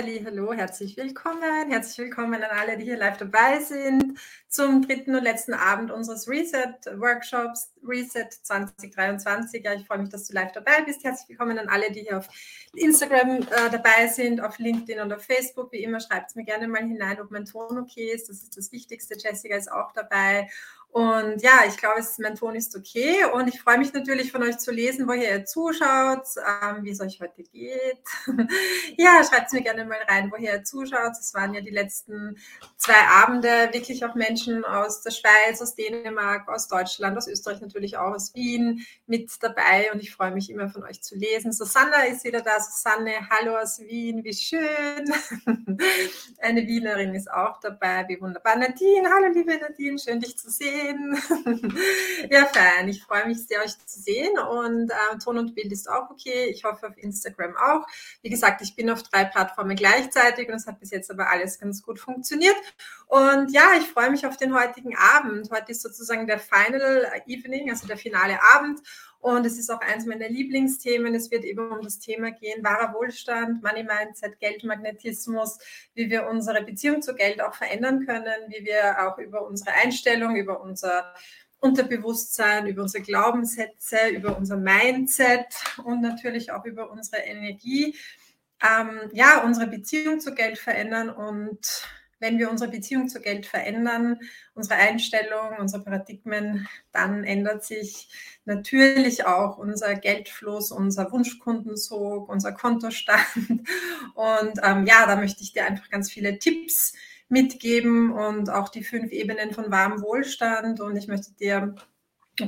halli, hallo, herzlich willkommen. Herzlich willkommen an alle, die hier live dabei sind zum dritten und letzten Abend unseres Reset-Workshops, Reset 2023. Ja, ich freue mich, dass du live dabei bist. Herzlich willkommen an alle, die hier auf Instagram äh, dabei sind, auf LinkedIn und auf Facebook. Wie immer, schreibt es mir gerne mal hinein, ob mein Ton okay ist. Das ist das Wichtigste. Jessica ist auch dabei. Und ja, ich glaube, mein Ton ist okay. Und ich freue mich natürlich von euch zu lesen, woher ihr zuschaut, ähm, wie es euch heute geht. ja, schreibt mir gerne mal rein, woher ihr zuschaut. Es waren ja die letzten zwei Abende wirklich auch Menschen aus der Schweiz, aus Dänemark, aus Deutschland, aus Österreich natürlich auch, aus Wien mit dabei. Und ich freue mich immer von euch zu lesen. Susanna ist wieder da. Susanne, hallo aus Wien, wie schön. Eine Wienerin ist auch dabei, wie wunderbar. Nadine, hallo liebe Nadine, schön dich zu sehen sehen. ja, fein. Ich freue mich sehr, euch zu sehen. Und äh, Ton und Bild ist auch okay. Ich hoffe auf Instagram auch. Wie gesagt, ich bin auf drei Plattformen gleichzeitig und es hat bis jetzt aber alles ganz gut funktioniert. Und ja, ich freue mich auf den heutigen Abend. Heute ist sozusagen der Final Evening, also der finale Abend. Und es ist auch eins meiner Lieblingsthemen. Es wird eben um das Thema gehen, wahrer Wohlstand, Money Mindset, Geldmagnetismus, wie wir unsere Beziehung zu Geld auch verändern können, wie wir auch über unsere Einstellung, über unser Unterbewusstsein, über unsere Glaubenssätze, über unser Mindset und natürlich auch über unsere Energie, ähm, ja, unsere Beziehung zu Geld verändern und wenn wir unsere Beziehung zu Geld verändern, unsere Einstellung, unsere Paradigmen, dann ändert sich natürlich auch unser Geldfluss, unser Wunschkundensog, unser Kontostand. Und ähm, ja, da möchte ich dir einfach ganz viele Tipps mitgeben und auch die fünf Ebenen von wahrem Wohlstand. Und ich möchte dir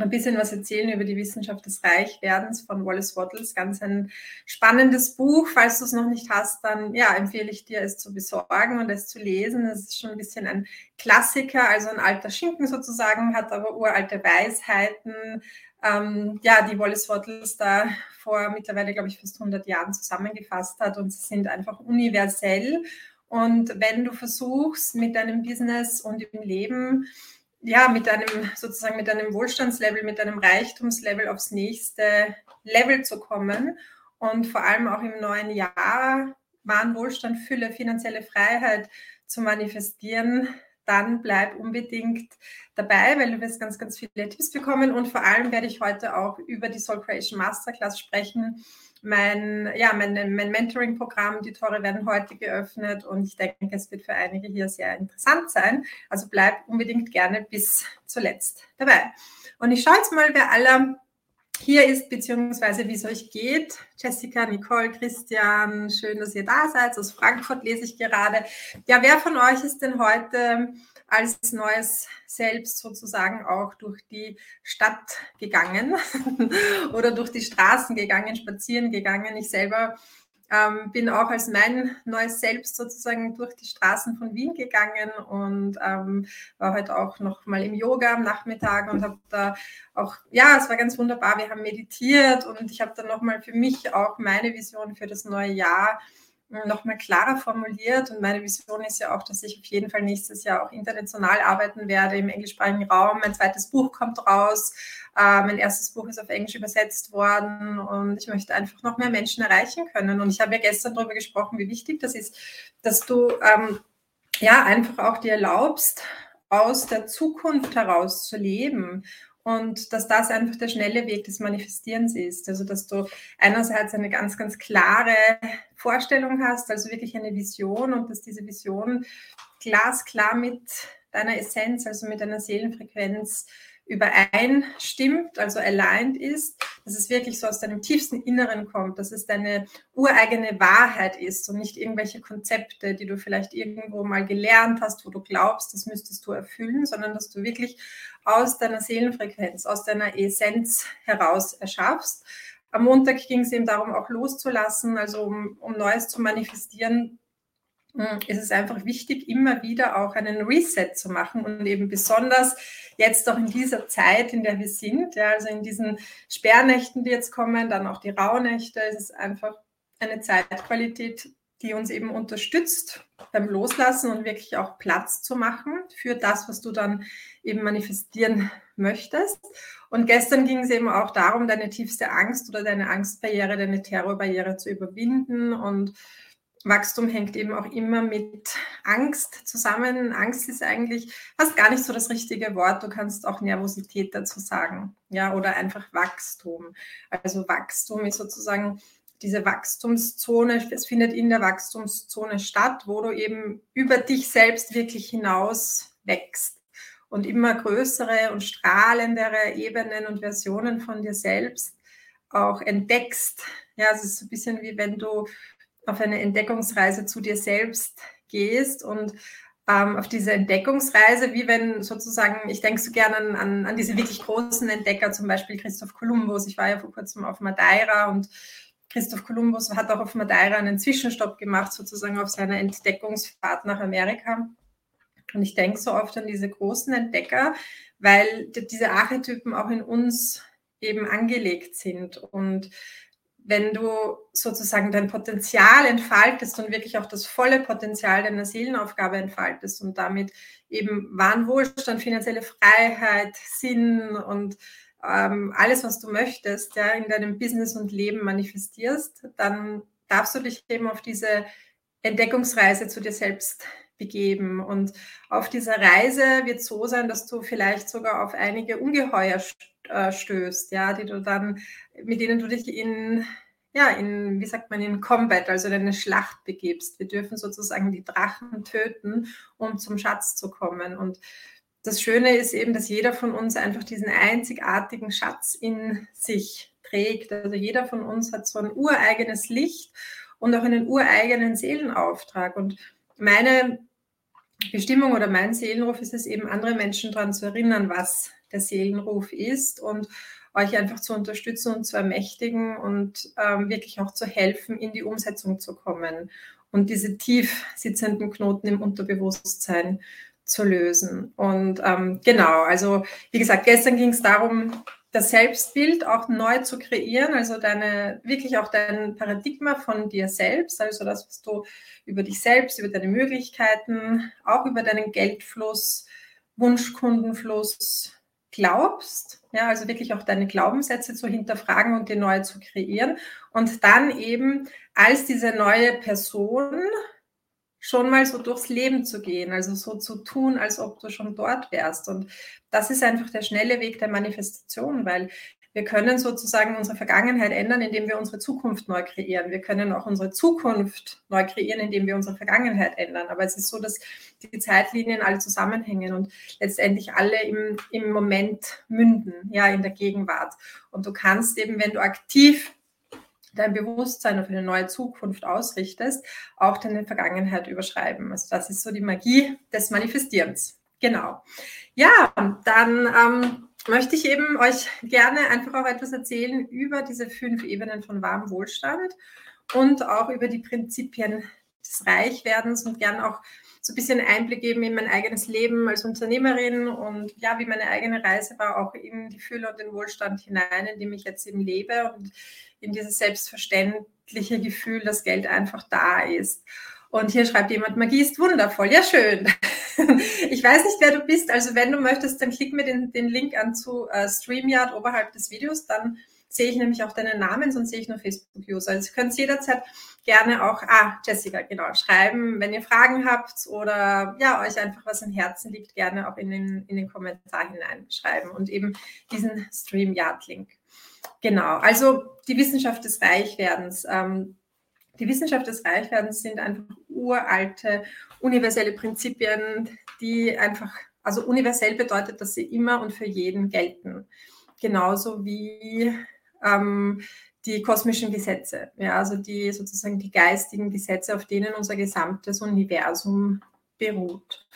ein bisschen was erzählen über die Wissenschaft des Reichwerdens von Wallace Wattles. Ganz ein spannendes Buch. Falls du es noch nicht hast, dann ja, empfehle ich dir, es zu besorgen und es zu lesen. Es ist schon ein bisschen ein Klassiker, also ein alter Schinken sozusagen, hat aber uralte Weisheiten, ähm, ja, die Wallace Wattles da vor mittlerweile, glaube ich, fast 100 Jahren zusammengefasst hat und sie sind einfach universell. Und wenn du versuchst, mit deinem Business und im Leben ja, mit einem sozusagen mit einem Wohlstandslevel, mit einem Reichtumslevel aufs nächste Level zu kommen. Und vor allem auch im neuen Jahr wahren Wohlstand, Fülle, finanzielle Freiheit zu manifestieren, dann bleib unbedingt dabei, weil du wirst ganz, ganz viele Tipps bekommen. Und vor allem werde ich heute auch über die Soul Creation Masterclass sprechen, mein, ja, mein, mein Mentoring-Programm, die Tore werden heute geöffnet und ich denke, es wird für einige hier sehr interessant sein. Also bleibt unbedingt gerne bis zuletzt dabei. Und ich schaue jetzt mal, wer aller hier ist, beziehungsweise wie es euch geht. Jessica, Nicole, Christian, schön, dass ihr da seid. Aus Frankfurt lese ich gerade. Ja, wer von euch ist denn heute als neues Selbst sozusagen auch durch die Stadt gegangen oder durch die Straßen gegangen, spazieren gegangen. Ich selber ähm, bin auch als mein neues Selbst sozusagen durch die Straßen von Wien gegangen und ähm, war heute auch noch mal im Yoga am Nachmittag und habe da auch, ja, es war ganz wunderbar. Wir haben meditiert und ich habe dann noch mal für mich auch meine Vision für das neue Jahr nochmal klarer formuliert. Und meine Vision ist ja auch, dass ich auf jeden Fall nächstes Jahr auch international arbeiten werde im englischsprachigen Raum. Mein zweites Buch kommt raus. Äh, mein erstes Buch ist auf Englisch übersetzt worden und ich möchte einfach noch mehr Menschen erreichen können. Und ich habe ja gestern darüber gesprochen, wie wichtig das ist, dass du ähm, ja einfach auch dir erlaubst, aus der Zukunft heraus zu leben und dass das einfach der schnelle Weg des Manifestierens ist. Also dass du einerseits eine ganz, ganz klare Vorstellung hast, also wirklich eine Vision und dass diese Vision glasklar mit deiner Essenz, also mit deiner Seelenfrequenz übereinstimmt, also aligned ist, dass es wirklich so aus deinem tiefsten Inneren kommt, dass es deine ureigene Wahrheit ist und nicht irgendwelche Konzepte, die du vielleicht irgendwo mal gelernt hast, wo du glaubst, das müsstest du erfüllen, sondern dass du wirklich aus deiner Seelenfrequenz, aus deiner Essenz heraus erschaffst. Am Montag ging es eben darum, auch loszulassen, also um, um Neues zu manifestieren, ist es einfach wichtig, immer wieder auch einen Reset zu machen und eben besonders jetzt auch in dieser Zeit, in der wir sind, ja, also in diesen Sperrnächten, die jetzt kommen, dann auch die Rauhnächte, ist es einfach eine Zeitqualität, die uns eben unterstützt beim Loslassen und wirklich auch Platz zu machen für das, was du dann eben manifestieren möchtest. Und gestern ging es eben auch darum, deine tiefste Angst oder deine Angstbarriere, deine Terrorbarriere zu überwinden und Wachstum hängt eben auch immer mit Angst zusammen. Angst ist eigentlich fast gar nicht so das richtige Wort. Du kannst auch Nervosität dazu sagen, ja, oder einfach Wachstum. Also Wachstum ist sozusagen diese Wachstumszone. Es findet in der Wachstumszone statt, wo du eben über dich selbst wirklich hinaus wächst und immer größere und strahlendere Ebenen und Versionen von dir selbst auch entdeckst. Ja, es ist so ein bisschen wie wenn du auf eine Entdeckungsreise zu dir selbst gehst und ähm, auf diese Entdeckungsreise, wie wenn sozusagen, ich denke so gerne an, an, an, diese wirklich großen Entdecker, zum Beispiel Christoph Kolumbus. Ich war ja vor kurzem auf Madeira und Christoph Kolumbus hat auch auf Madeira einen Zwischenstopp gemacht, sozusagen auf seiner Entdeckungsfahrt nach Amerika. Und ich denke so oft an diese großen Entdecker, weil diese Archetypen auch in uns eben angelegt sind. Und wenn du sozusagen dein Potenzial entfaltest und wirklich auch das volle Potenzial deiner Seelenaufgabe entfaltest und damit eben wahren Wohlstand, finanzielle Freiheit, Sinn und ähm, alles, was du möchtest, ja, in deinem Business und Leben manifestierst, dann darfst du dich eben auf diese Entdeckungsreise zu dir selbst begeben. Und auf dieser Reise wird so sein, dass du vielleicht sogar auf einige Ungeheuer äh, stößt, ja, die du dann, mit denen du dich in, ja, in, wie sagt man, in Combat, also in eine Schlacht begibst. Wir dürfen sozusagen die Drachen töten, um zum Schatz zu kommen. Und das Schöne ist eben, dass jeder von uns einfach diesen einzigartigen Schatz in sich trägt. Also jeder von uns hat so ein ureigenes Licht und auch einen ureigenen Seelenauftrag. Und meine Bestimmung oder mein Seelenruf ist es eben, andere Menschen daran zu erinnern, was der Seelenruf ist und euch einfach zu unterstützen und zu ermächtigen und ähm, wirklich auch zu helfen, in die Umsetzung zu kommen und diese tief sitzenden Knoten im Unterbewusstsein zu lösen. Und ähm, genau, also wie gesagt, gestern ging es darum, das Selbstbild auch neu zu kreieren, also deine, wirklich auch dein Paradigma von dir selbst, also das, was du über dich selbst, über deine Möglichkeiten, auch über deinen Geldfluss, Wunschkundenfluss glaubst, ja, also wirklich auch deine Glaubenssätze zu hinterfragen und die neu zu kreieren und dann eben als diese neue Person schon mal so durchs Leben zu gehen, also so zu tun, als ob du schon dort wärst. Und das ist einfach der schnelle Weg der Manifestation, weil wir können sozusagen unsere Vergangenheit ändern, indem wir unsere Zukunft neu kreieren. Wir können auch unsere Zukunft neu kreieren, indem wir unsere Vergangenheit ändern. Aber es ist so, dass die Zeitlinien alle zusammenhängen und letztendlich alle im, im Moment münden, ja, in der Gegenwart. Und du kannst eben, wenn du aktiv dein Bewusstsein auf eine neue Zukunft ausrichtest, auch deine Vergangenheit überschreiben. Also das ist so die Magie des Manifestierens. Genau. Ja, dann ähm, möchte ich eben euch gerne einfach auch etwas erzählen über diese fünf Ebenen von wahrem Wohlstand und auch über die Prinzipien des Reichwerdens und gerne auch so ein bisschen Einblick geben in mein eigenes Leben als Unternehmerin und ja, wie meine eigene Reise war, auch in die Fülle und den Wohlstand hinein, in dem ich jetzt eben lebe und in dieses selbstverständliche Gefühl, dass Geld einfach da ist. Und hier schreibt jemand, Magie ist wundervoll. Ja, schön. Ich weiß nicht, wer du bist. Also wenn du möchtest, dann klick mir den, den Link an zu äh, StreamYard oberhalb des Videos. Dann sehe ich nämlich auch deinen Namen, sonst sehe ich nur Facebook-User. Also ihr könnt jederzeit gerne auch, ah, Jessica, genau, schreiben, wenn ihr Fragen habt oder ja, euch einfach was im Herzen liegt, gerne auch in den, in den Kommentar hineinschreiben und eben diesen StreamYard-Link. Genau, also die Wissenschaft des Reichwerdens. Ähm, die Wissenschaft des Reichwerdens sind einfach uralte, universelle Prinzipien, die einfach, also universell bedeutet, dass sie immer und für jeden gelten. Genauso wie ähm, die kosmischen Gesetze, ja, also die sozusagen die geistigen Gesetze, auf denen unser gesamtes Universum beruht.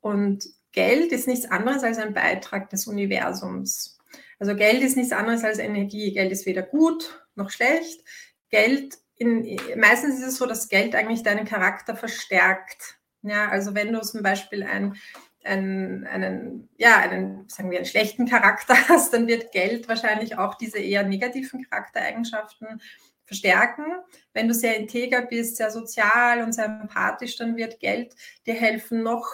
Und Geld ist nichts anderes als ein Beitrag des Universums. Also Geld ist nichts anderes als Energie. Geld ist weder gut noch schlecht. Geld, in, meistens ist es so, dass Geld eigentlich deinen Charakter verstärkt. Ja, also wenn du zum Beispiel ein, ein, einen, ja, einen, sagen wir, einen schlechten Charakter hast, dann wird Geld wahrscheinlich auch diese eher negativen Charaktereigenschaften verstärken. Wenn du sehr integer bist, sehr sozial und sehr empathisch, dann wird Geld dir helfen, noch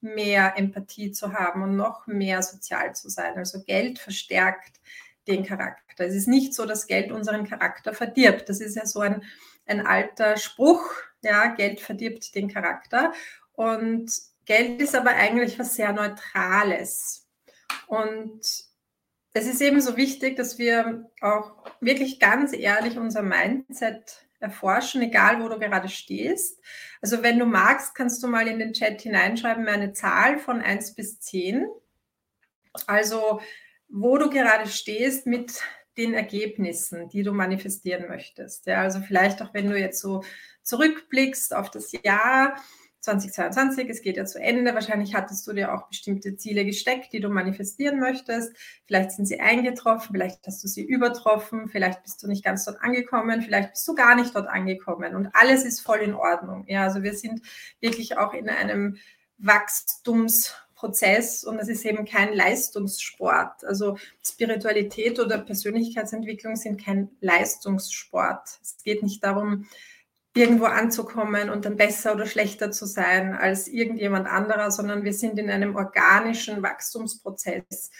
mehr Empathie zu haben und noch mehr sozial zu sein. Also Geld verstärkt den Charakter. Es ist nicht so, dass Geld unseren Charakter verdirbt. Das ist ja so ein, ein alter Spruch, Ja, Geld verdirbt den Charakter. Und Geld ist aber eigentlich was sehr Neutrales. Und es ist eben so wichtig, dass wir auch wirklich ganz ehrlich unser Mindset erforschen, egal wo du gerade stehst. Also wenn du magst, kannst du mal in den Chat hineinschreiben, eine Zahl von 1 bis 10. Also wo du gerade stehst mit den Ergebnissen, die du manifestieren möchtest. Ja, also vielleicht auch, wenn du jetzt so zurückblickst auf das Jahr, 2022, es geht ja zu Ende. Wahrscheinlich hattest du dir auch bestimmte Ziele gesteckt, die du manifestieren möchtest. Vielleicht sind sie eingetroffen, vielleicht hast du sie übertroffen, vielleicht bist du nicht ganz dort angekommen, vielleicht bist du gar nicht dort angekommen und alles ist voll in Ordnung. Ja, also wir sind wirklich auch in einem Wachstumsprozess und es ist eben kein Leistungssport. Also Spiritualität oder Persönlichkeitsentwicklung sind kein Leistungssport. Es geht nicht darum, irgendwo anzukommen und dann besser oder schlechter zu sein als irgendjemand anderer, sondern wir sind in einem organischen Wachstumsprozess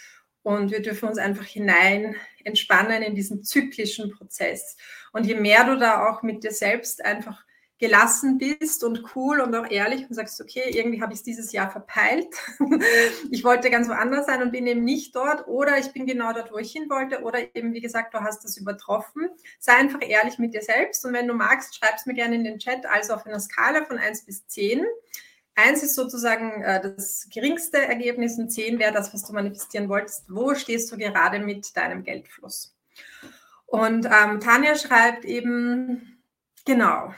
und wir dürfen uns einfach hinein entspannen in diesen zyklischen Prozess. Und je mehr du da auch mit dir selbst einfach gelassen bist und cool und auch ehrlich und sagst, okay, irgendwie habe ich es dieses Jahr verpeilt. ich wollte ganz woanders sein und bin eben nicht dort oder ich bin genau dort, wo ich hin wollte oder eben, wie gesagt, du hast das übertroffen. Sei einfach ehrlich mit dir selbst und wenn du magst, schreib es mir gerne in den Chat, also auf einer Skala von 1 bis 10. Eins ist sozusagen äh, das geringste Ergebnis und 10 wäre das, was du manifestieren wolltest. Wo stehst du gerade mit deinem Geldfluss? Und ähm, Tanja schreibt eben, genau,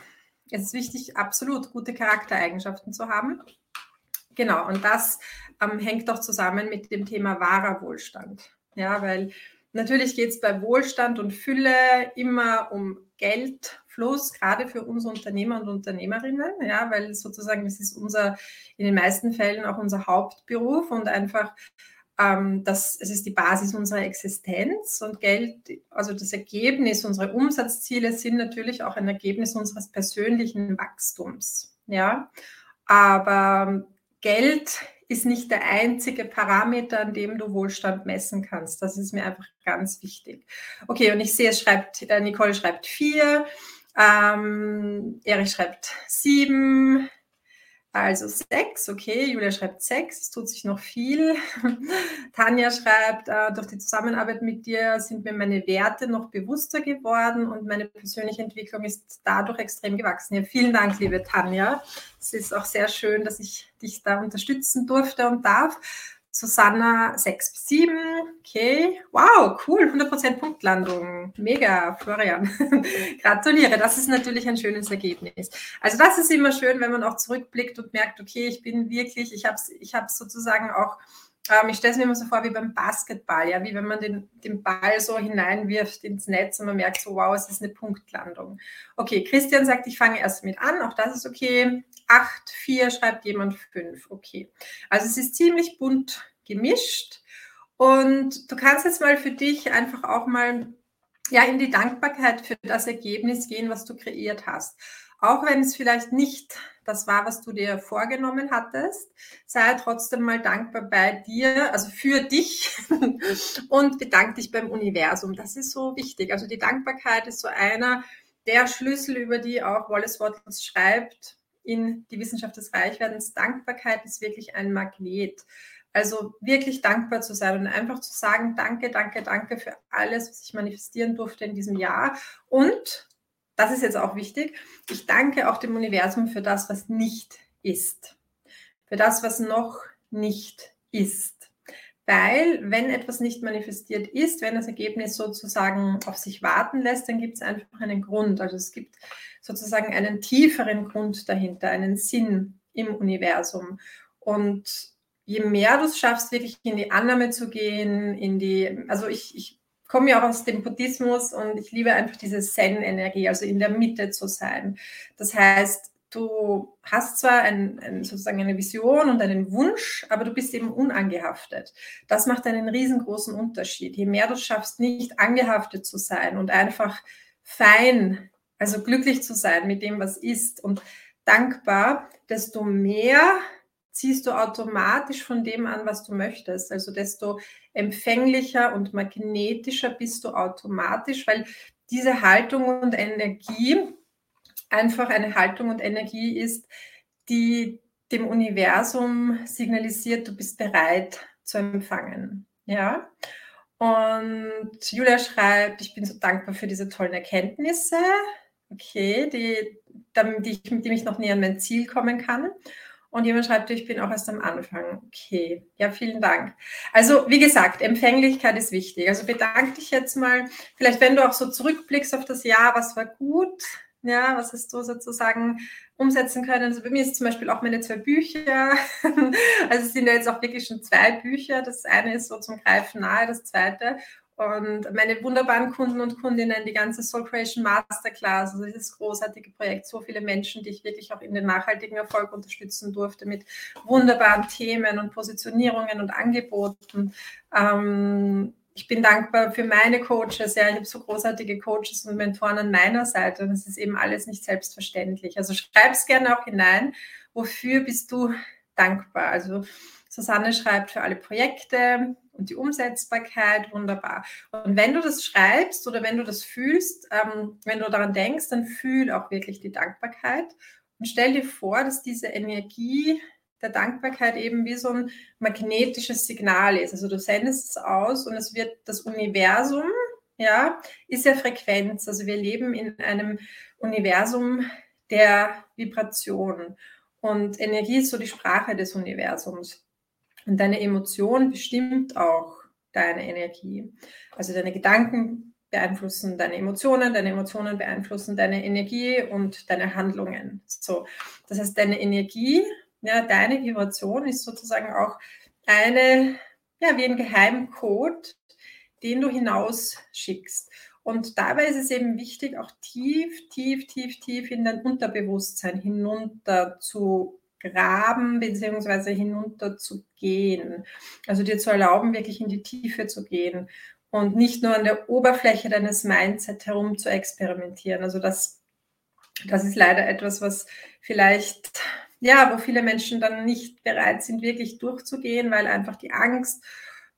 es ist wichtig, absolut gute Charaktereigenschaften zu haben. Genau, und das ähm, hängt auch zusammen mit dem Thema wahrer Wohlstand. Ja, weil natürlich geht es bei Wohlstand und Fülle immer um Geldfluss, gerade für uns Unternehmer und Unternehmerinnen, ja, weil sozusagen das ist unser, in den meisten Fällen auch unser Hauptberuf und einfach ähm, das, es ist die Basis unserer Existenz und Geld, also das Ergebnis, unsere Umsatzziele sind natürlich auch ein Ergebnis unseres persönlichen Wachstums. Ja, aber Geld ist nicht der einzige Parameter, an dem du Wohlstand messen kannst. Das ist mir einfach ganz wichtig. Okay, und ich sehe, es schreibt, äh, Nicole schreibt vier, ähm, Erich schreibt sieben, also sechs, okay, Julia schreibt sechs, es tut sich noch viel. Tanja schreibt, äh, durch die Zusammenarbeit mit dir sind mir meine Werte noch bewusster geworden und meine persönliche Entwicklung ist dadurch extrem gewachsen. Ja, vielen Dank, liebe Tanja. Es ist auch sehr schön, dass ich dich da unterstützen durfte und darf. Susanna 6 bis 7. Okay. Wow, cool. 100% Punktlandung. Mega, Florian. Gratuliere. Das ist natürlich ein schönes Ergebnis. Also das ist immer schön, wenn man auch zurückblickt und merkt, okay, ich bin wirklich, ich habe ich sozusagen auch ähm, ich stelle es mir immer so vor wie beim Basketball, ja, wie wenn man den, den Ball so hineinwirft ins Netz und man merkt so, wow, es ist eine Punktlandung. Okay, Christian sagt, ich fange erst mit an, auch das ist okay. 8, 4 schreibt jemand 5, okay. Also es ist ziemlich bunt gemischt und du kannst jetzt mal für dich einfach auch mal ja, in die Dankbarkeit für das Ergebnis gehen, was du kreiert hast. Auch wenn es vielleicht nicht das war, was du dir vorgenommen hattest, sei trotzdem mal dankbar bei dir, also für dich und bedank dich beim Universum. Das ist so wichtig. Also die Dankbarkeit ist so einer der Schlüssel, über die auch Wallace Wattles schreibt in die Wissenschaft des Reichwerdens. Dankbarkeit ist wirklich ein Magnet. Also wirklich dankbar zu sein und einfach zu sagen, danke, danke, danke für alles, was ich manifestieren durfte in diesem Jahr. Und das ist jetzt auch wichtig, ich danke auch dem Universum für das, was nicht ist. Für das, was noch nicht ist. Weil, wenn etwas nicht manifestiert ist, wenn das Ergebnis sozusagen auf sich warten lässt, dann gibt es einfach einen Grund. Also es gibt sozusagen einen tieferen Grund dahinter, einen Sinn im Universum. Und je mehr du es schaffst, wirklich in die Annahme zu gehen, in die, also ich, ich komme ja auch aus dem Buddhismus und ich liebe einfach diese Zen-Energie, also in der Mitte zu sein. Das heißt, du hast zwar ein, ein, sozusagen eine Vision und einen Wunsch, aber du bist eben unangehaftet. Das macht einen riesengroßen Unterschied. Je mehr du schaffst, nicht angehaftet zu sein und einfach fein, also glücklich zu sein mit dem, was ist und dankbar, desto mehr ziehst du automatisch von dem an, was du möchtest. Also desto empfänglicher und magnetischer bist du automatisch, weil diese Haltung und Energie einfach eine Haltung und Energie ist, die dem Universum signalisiert, du bist bereit zu empfangen. Ja. Und Julia schreibt, ich bin so dankbar für diese tollen Erkenntnisse, okay, die, die ich, mit denen ich noch näher an mein Ziel kommen kann. Und jemand schreibt, ich bin auch erst am Anfang. Okay, ja, vielen Dank. Also, wie gesagt, Empfänglichkeit ist wichtig. Also bedanke dich jetzt mal, vielleicht wenn du auch so zurückblickst auf das Jahr, was war gut, ja, was hast du sozusagen umsetzen können? Also bei mir ist zum Beispiel auch meine zwei Bücher. Also es sind ja jetzt auch wirklich schon zwei Bücher. Das eine ist so zum Greifen nahe, das zweite. Und meine wunderbaren Kunden und Kundinnen, die ganze Soul Creation Masterclass, also dieses großartige Projekt, so viele Menschen, die ich wirklich auch in den nachhaltigen Erfolg unterstützen durfte mit wunderbaren Themen und Positionierungen und Angeboten. Ähm, ich bin dankbar für meine Coaches. Ja, ich habe so großartige Coaches und Mentoren an meiner Seite und es ist eben alles nicht selbstverständlich. Also schreib es gerne auch hinein. Wofür bist du dankbar? Also Susanne schreibt für alle Projekte und die Umsetzbarkeit, wunderbar. Und wenn du das schreibst oder wenn du das fühlst, ähm, wenn du daran denkst, dann fühl auch wirklich die Dankbarkeit und stell dir vor, dass diese Energie der Dankbarkeit eben wie so ein magnetisches Signal ist. Also du sendest es aus und es wird das Universum, ja, ist ja Frequenz. Also wir leben in einem Universum der Vibration und Energie ist so die Sprache des Universums. Und deine Emotion bestimmt auch deine Energie. Also deine Gedanken beeinflussen deine Emotionen, deine Emotionen beeinflussen deine Energie und deine Handlungen. So, das heißt, deine Energie ja, deine Vibration ist sozusagen auch eine, ja, wie ein Geheimcode, den du hinausschickst. Und dabei ist es eben wichtig, auch tief, tief, tief, tief in dein Unterbewusstsein hinunter zu graben beziehungsweise hinunter zu gehen. Also dir zu erlauben, wirklich in die Tiefe zu gehen und nicht nur an der Oberfläche deines Mindset herum zu experimentieren. Also das, das ist leider etwas, was vielleicht ja, wo viele Menschen dann nicht bereit sind, wirklich durchzugehen, weil einfach die Angst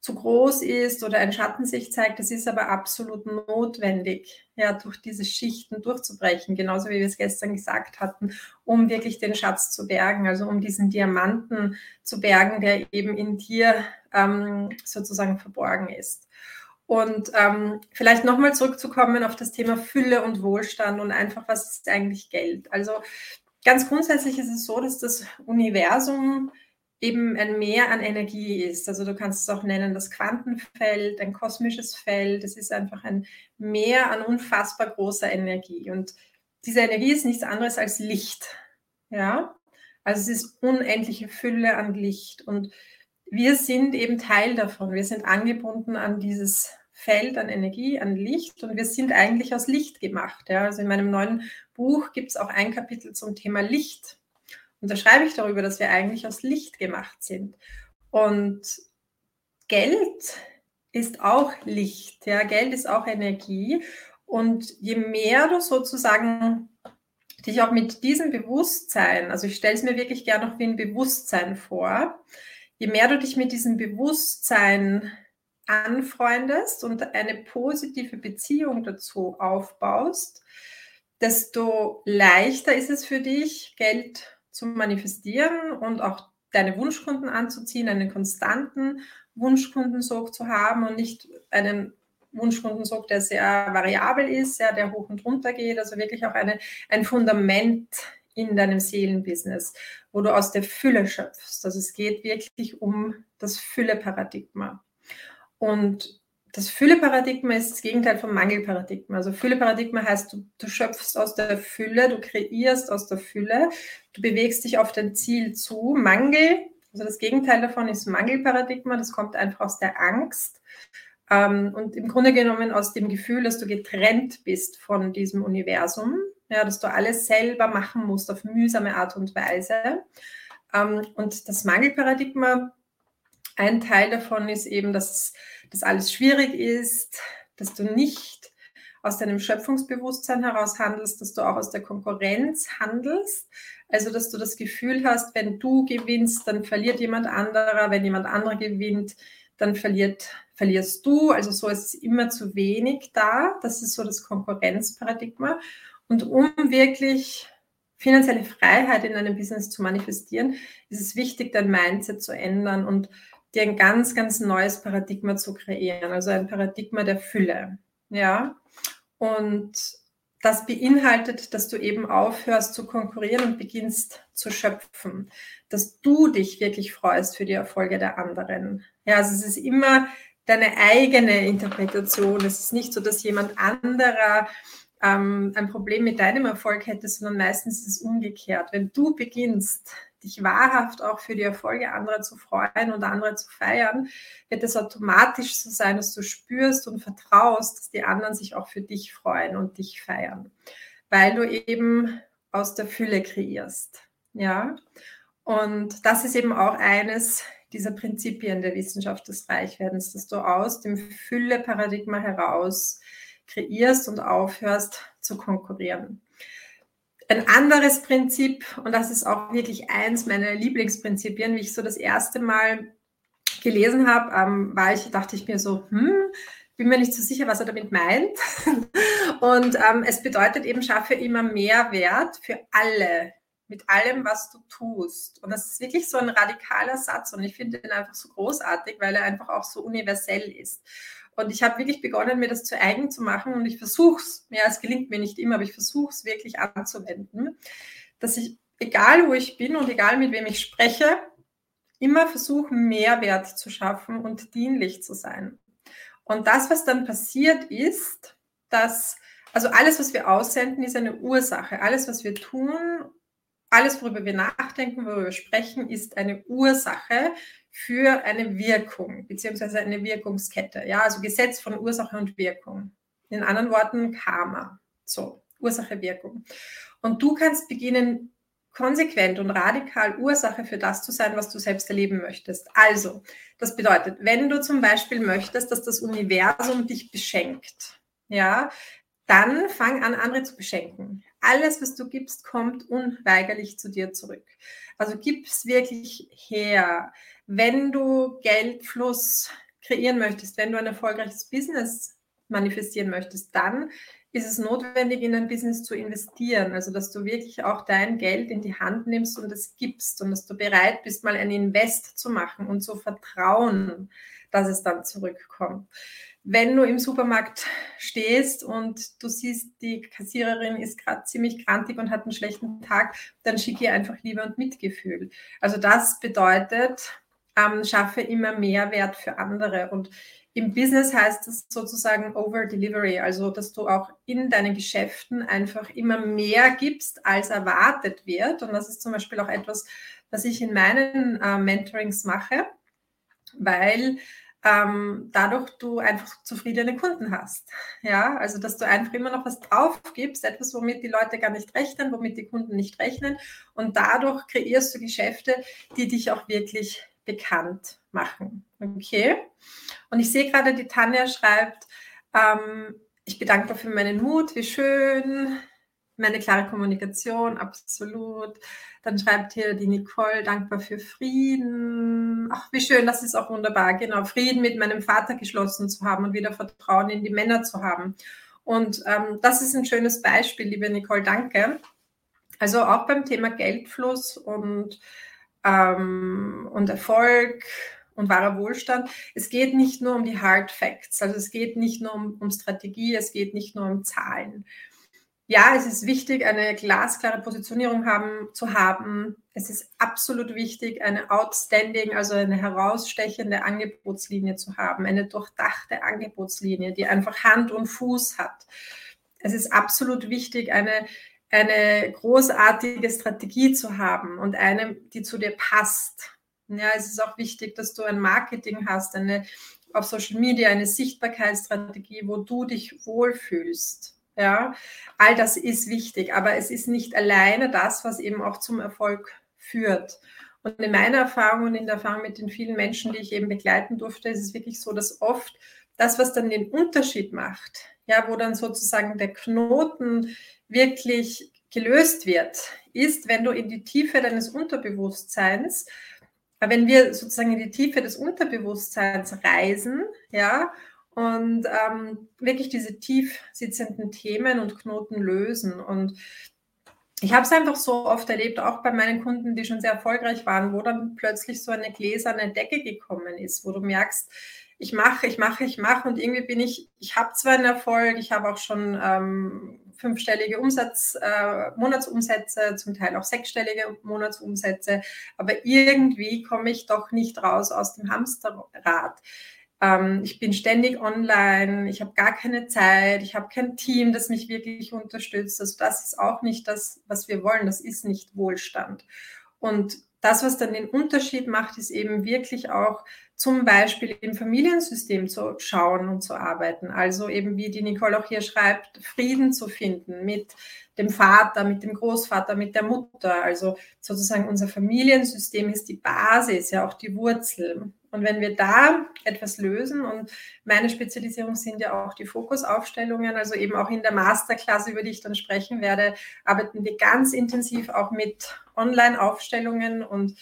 zu groß ist oder ein Schatten sich zeigt. Es ist aber absolut notwendig, ja, durch diese Schichten durchzubrechen, genauso wie wir es gestern gesagt hatten, um wirklich den Schatz zu bergen, also um diesen Diamanten zu bergen, der eben in dir ähm, sozusagen verborgen ist. Und ähm, vielleicht nochmal zurückzukommen auf das Thema Fülle und Wohlstand und einfach, was ist eigentlich Geld? Also Ganz grundsätzlich ist es so, dass das Universum eben ein Meer an Energie ist. Also du kannst es auch nennen das Quantenfeld, ein kosmisches Feld. Es ist einfach ein Meer an unfassbar großer Energie. Und diese Energie ist nichts anderes als Licht. Ja, also es ist unendliche Fülle an Licht. Und wir sind eben Teil davon. Wir sind angebunden an dieses Feld an Energie, an Licht und wir sind eigentlich aus Licht gemacht. Ja. Also in meinem neuen Buch gibt es auch ein Kapitel zum Thema Licht. Und da schreibe ich darüber, dass wir eigentlich aus Licht gemacht sind. Und Geld ist auch Licht, ja, Geld ist auch Energie. Und je mehr du sozusagen dich auch mit diesem Bewusstsein, also ich stelle es mir wirklich gerne noch wie ein Bewusstsein vor, je mehr du dich mit diesem Bewusstsein anfreundest und eine positive Beziehung dazu aufbaust, desto leichter ist es für dich, Geld zu manifestieren und auch deine Wunschkunden anzuziehen, einen konstanten Wunschkundensog zu haben und nicht einen Wunschkundensog, der sehr variabel ist, ja, der hoch und runter geht, also wirklich auch eine, ein Fundament in deinem Seelenbusiness, wo du aus der Fülle schöpfst. Also es geht wirklich um das Fülle-Paradigma. Und das Fülle-Paradigma ist das Gegenteil vom Mangel-Paradigma. Also Fülle-Paradigma heißt, du, du schöpfst aus der Fülle, du kreierst aus der Fülle, du bewegst dich auf dein Ziel zu. Mangel, also das Gegenteil davon ist Mangel-Paradigma, das kommt einfach aus der Angst. Ähm, und im Grunde genommen aus dem Gefühl, dass du getrennt bist von diesem Universum, ja, dass du alles selber machen musst auf mühsame Art und Weise. Ähm, und das Mangel-Paradigma ein Teil davon ist eben, dass das alles schwierig ist, dass du nicht aus deinem Schöpfungsbewusstsein heraus handelst, dass du auch aus der Konkurrenz handelst. Also, dass du das Gefühl hast, wenn du gewinnst, dann verliert jemand anderer, wenn jemand anderer gewinnt, dann verliert, verlierst du. Also so ist immer zu wenig da. Das ist so das Konkurrenzparadigma. Und um wirklich finanzielle Freiheit in deinem Business zu manifestieren, ist es wichtig, dein Mindset zu ändern und dir ein ganz, ganz neues Paradigma zu kreieren, also ein Paradigma der Fülle. Ja, und das beinhaltet, dass du eben aufhörst zu konkurrieren und beginnst zu schöpfen, dass du dich wirklich freust für die Erfolge der anderen. Ja, also es ist immer deine eigene Interpretation. Es ist nicht so, dass jemand anderer ähm, ein Problem mit deinem Erfolg hätte, sondern meistens ist es umgekehrt. Wenn du beginnst, dich wahrhaft auch für die Erfolge anderer zu freuen und andere zu feiern, wird es automatisch so sein, dass du spürst und vertraust, dass die anderen sich auch für dich freuen und dich feiern, weil du eben aus der Fülle kreierst. Ja, und das ist eben auch eines dieser Prinzipien der Wissenschaft des Reichwerdens, dass du aus dem Fülle-Paradigma heraus kreierst und aufhörst zu konkurrieren. Ein anderes Prinzip, und das ist auch wirklich eins meiner Lieblingsprinzipien, wie ich so das erste Mal gelesen habe, ähm, war ich, dachte ich mir so, hm, bin mir nicht so sicher, was er damit meint. und ähm, es bedeutet eben, schaffe immer mehr Wert für alle, mit allem, was du tust. Und das ist wirklich so ein radikaler Satz und ich finde ihn einfach so großartig, weil er einfach auch so universell ist. Und ich habe wirklich begonnen, mir das zu eigen zu machen und ich versuche es, ja, es gelingt mir nicht immer, aber ich versuche es wirklich anzuwenden, dass ich, egal wo ich bin und egal mit wem ich spreche, immer versuche, Mehrwert zu schaffen und dienlich zu sein. Und das, was dann passiert, ist, dass, also alles, was wir aussenden, ist eine Ursache. Alles, was wir tun, alles, worüber wir nachdenken, worüber wir sprechen, ist eine Ursache für eine Wirkung, beziehungsweise eine Wirkungskette. Ja, also Gesetz von Ursache und Wirkung. In anderen Worten Karma. So, Ursache, Wirkung. Und du kannst beginnen, konsequent und radikal Ursache für das zu sein, was du selbst erleben möchtest. Also, das bedeutet, wenn du zum Beispiel möchtest, dass das Universum dich beschenkt, ja, dann fang an, andere zu beschenken. Alles, was du gibst, kommt unweigerlich zu dir zurück. Also gib es wirklich her wenn du Geldfluss kreieren möchtest, wenn du ein erfolgreiches Business manifestieren möchtest, dann ist es notwendig, in ein Business zu investieren. Also, dass du wirklich auch dein Geld in die Hand nimmst und es gibst und dass du bereit bist, mal ein Invest zu machen und zu vertrauen, dass es dann zurückkommt. Wenn du im Supermarkt stehst und du siehst, die Kassiererin ist gerade ziemlich krantig und hat einen schlechten Tag, dann schicke ihr einfach Liebe und Mitgefühl. Also das bedeutet, ähm, schaffe immer Mehrwert für andere. Und im Business heißt es sozusagen Over Delivery, also dass du auch in deinen Geschäften einfach immer mehr gibst, als erwartet wird. Und das ist zum Beispiel auch etwas, was ich in meinen äh, Mentorings mache, weil ähm, dadurch du einfach zufriedene Kunden hast. Ja, also dass du einfach immer noch was drauf gibst, etwas, womit die Leute gar nicht rechnen, womit die Kunden nicht rechnen. Und dadurch kreierst du Geschäfte, die dich auch wirklich bekannt machen. Okay? Und ich sehe gerade, die Tanja schreibt, ähm, ich bedanke für meinen Mut, wie schön, meine klare Kommunikation, absolut. Dann schreibt hier die Nicole, dankbar für Frieden. Ach, wie schön, das ist auch wunderbar. Genau, Frieden mit meinem Vater geschlossen zu haben und wieder Vertrauen in die Männer zu haben. Und ähm, das ist ein schönes Beispiel, liebe Nicole, danke. Also auch beim Thema Geldfluss und ähm, und Erfolg und wahrer Wohlstand. Es geht nicht nur um die Hard Facts, also es geht nicht nur um, um Strategie, es geht nicht nur um Zahlen. Ja, es ist wichtig, eine glasklare Positionierung haben, zu haben. Es ist absolut wichtig, eine outstanding, also eine herausstechende Angebotslinie zu haben, eine durchdachte Angebotslinie, die einfach Hand und Fuß hat. Es ist absolut wichtig, eine eine großartige Strategie zu haben und eine, die zu dir passt. Ja, es ist auch wichtig, dass du ein Marketing hast, eine auf Social Media eine Sichtbarkeitsstrategie, wo du dich wohlfühlst. Ja, all das ist wichtig, aber es ist nicht alleine das, was eben auch zum Erfolg führt. Und in meiner Erfahrung und in der Erfahrung mit den vielen Menschen, die ich eben begleiten durfte, ist es wirklich so, dass oft das, was dann den Unterschied macht, ja, wo dann sozusagen der Knoten wirklich gelöst wird, ist, wenn du in die Tiefe deines Unterbewusstseins, wenn wir sozusagen in die Tiefe des Unterbewusstseins reisen, ja, und ähm, wirklich diese tief sitzenden Themen und Knoten lösen. Und ich habe es einfach so oft erlebt, auch bei meinen Kunden, die schon sehr erfolgreich waren, wo dann plötzlich so eine gläserne Decke gekommen ist, wo du merkst, ich mache, ich mache, ich mache und irgendwie bin ich, ich habe zwar einen Erfolg, ich habe auch schon ähm, fünfstellige Umsatz, äh, Monatsumsätze, zum Teil auch sechsstellige Monatsumsätze, aber irgendwie komme ich doch nicht raus aus dem Hamsterrad. Ähm, ich bin ständig online, ich habe gar keine Zeit, ich habe kein Team, das mich wirklich unterstützt. Also das ist auch nicht das, was wir wollen. Das ist nicht Wohlstand. Und das, was dann den Unterschied macht, ist eben wirklich auch zum Beispiel im Familiensystem zu schauen und zu arbeiten. Also eben, wie die Nicole auch hier schreibt, Frieden zu finden mit dem Vater, mit dem Großvater, mit der Mutter. Also sozusagen unser Familiensystem ist die Basis, ja auch die Wurzel. Und wenn wir da etwas lösen, und meine Spezialisierung sind ja auch die Fokusaufstellungen, also eben auch in der Masterklasse, über die ich dann sprechen werde, arbeiten wir ganz intensiv auch mit Online-Aufstellungen und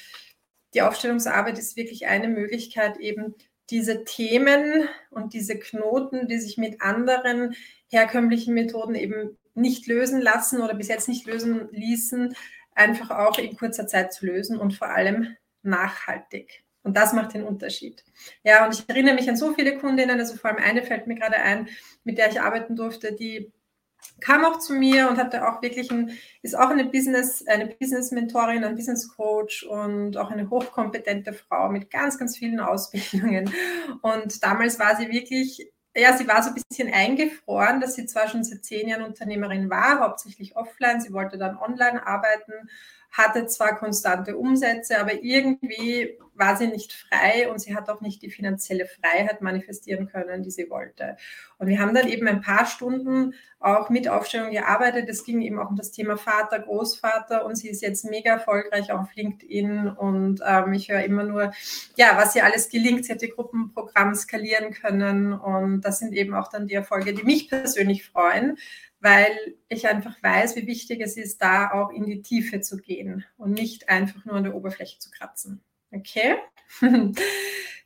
die Aufstellungsarbeit ist wirklich eine Möglichkeit, eben diese Themen und diese Knoten, die sich mit anderen herkömmlichen Methoden eben nicht lösen lassen oder bis jetzt nicht lösen ließen, einfach auch in kurzer Zeit zu lösen und vor allem nachhaltig. Und das macht den Unterschied. Ja, und ich erinnere mich an so viele Kundinnen, also vor allem eine fällt mir gerade ein, mit der ich arbeiten durfte, die kam auch zu mir und hatte auch wirklich ein, ist auch eine Business, eine Business-Mentorin, ein Business-Coach und auch eine hochkompetente Frau mit ganz, ganz vielen Ausbildungen. Und damals war sie wirklich, ja, sie war so ein bisschen eingefroren, dass sie zwar schon seit zehn Jahren Unternehmerin war, hauptsächlich offline, sie wollte dann online arbeiten, hatte zwar konstante Umsätze, aber irgendwie war sie nicht frei und sie hat auch nicht die finanzielle Freiheit manifestieren können, die sie wollte. Und wir haben dann eben ein paar Stunden auch mit Aufstellung gearbeitet. Es ging eben auch um das Thema Vater, Großvater und sie ist jetzt mega erfolgreich auf LinkedIn und ähm, ich höre immer nur, ja, was ihr alles gelingt. Sie hat die Gruppenprogramm skalieren können und das sind eben auch dann die Erfolge, die mich persönlich freuen, weil ich einfach weiß, wie wichtig es ist, da auch in die Tiefe zu gehen und nicht einfach nur an der Oberfläche zu kratzen. Okay?